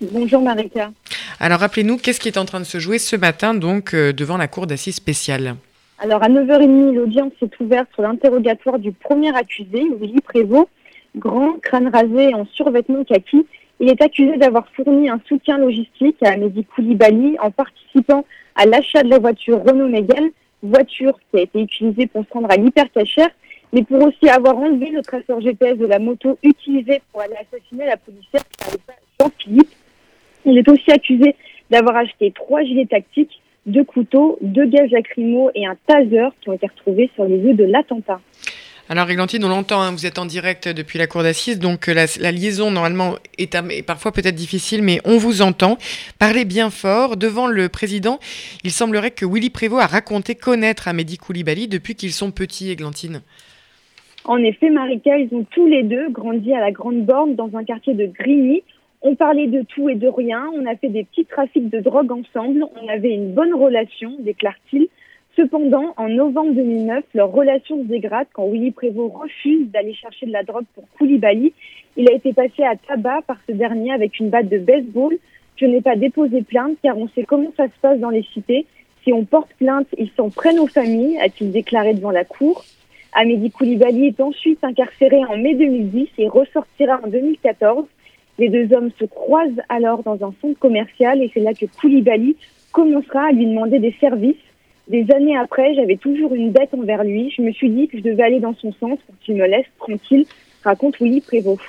Bonjour Marika. Alors rappelez-nous, qu'est-ce qui est en train de se jouer ce matin donc euh, devant la cour d'assises spéciale Alors à 9h30, l'audience est ouverte sur l'interrogatoire du premier accusé, Willy Prévost, grand, crâne rasé en survêtement kaki. Il est accusé d'avoir fourni un soutien logistique à Mehdi Koulibaly en participant à l'achat de la voiture Renault Mégane, voiture qui a été utilisée pour se rendre à l'hypercachère, mais pour aussi avoir enlevé le traceur GPS de la moto utilisée pour aller assassiner la policière Jean-Philippe. Il est aussi accusé d'avoir acheté trois gilets tactiques, deux couteaux, deux gaz lacrymaux et un taser qui ont été retrouvés sur les lieux de l'attentat. Alors, Églantine, on l'entend, hein, vous êtes en direct depuis la cour d'assises, donc euh, la, liaison, normalement, est, parfois peut-être difficile, mais on vous entend. Parlez bien fort. Devant le président, il semblerait que Willy Prévost a raconté connaître Amédi Koulibaly depuis qu'ils sont petits, Églantine. En effet, Marika, ils ont tous les deux grandi à la Grande Borne dans un quartier de Grigny. On parlait de tout et de rien, on a fait des petits trafics de drogue ensemble, on avait une bonne relation, déclare-t-il. Cependant, en novembre 2009, leur relation se dégrade quand Willy Prévost refuse d'aller chercher de la drogue pour Koulibaly. Il a été passé à tabac par ce dernier avec une batte de baseball. Je n'ai pas déposé plainte car on sait comment ça se passe dans les cités. Si on porte plainte, ils s'en prennent aux familles, a-t-il déclaré devant la cour. Amédi Koulibaly est ensuite incarcéré en mai 2010 et ressortira en 2014. Les deux hommes se croisent alors dans un centre commercial et c'est là que Koulibaly commencera à lui demander des services des années après, j'avais toujours une dette envers lui. Je me suis dit que je devais aller dans son sens pour qu'il me laisse tranquille, raconte Willy Prévost.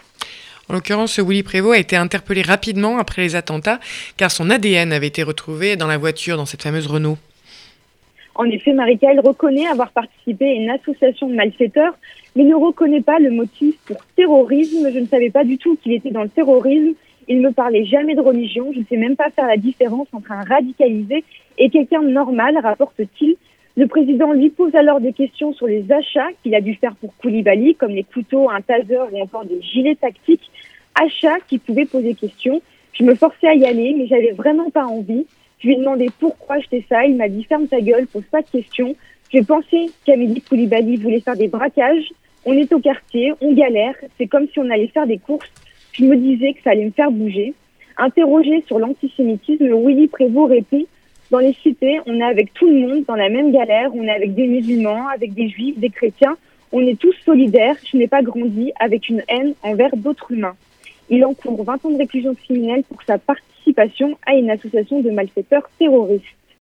En l'occurrence, Willy Prévost a été interpellé rapidement après les attentats, car son ADN avait été retrouvé dans la voiture, dans cette fameuse Renault. En effet, Marika, elle reconnaît avoir participé à une association de malfaiteurs, mais ne reconnaît pas le motif pour terrorisme. Je ne savais pas du tout qu'il était dans le terrorisme. Il ne me parlait jamais de religion. Je ne sais même pas faire la différence entre un radicalisé et quelqu'un normal, rapporte-t-il. Le président lui pose alors des questions sur les achats qu'il a dû faire pour Koulibaly, comme les couteaux, un taser ou encore des gilets tactiques. Achats qui pouvaient poser question. Je me forçais à y aller, mais j'avais vraiment pas envie. Je lui ai demandé pourquoi acheter ça. Il m'a dit ferme ta gueule, pose pas de questions. J'ai pensé qu'Amélie Koulibaly voulait faire des braquages. On est au quartier, on galère. C'est comme si on allait faire des courses. Je me disais que ça allait me faire bouger. Interrogé sur l'antisémitisme, Willy Prévost répond Dans les cités, on est avec tout le monde dans la même galère. On est avec des musulmans, avec des juifs, des chrétiens. On est tous solidaires. Je n'ai pas grandi avec une haine envers d'autres humains. Il encourt 20 ans de réclusion criminelle pour sa participation à une association de malfaiteurs terroristes.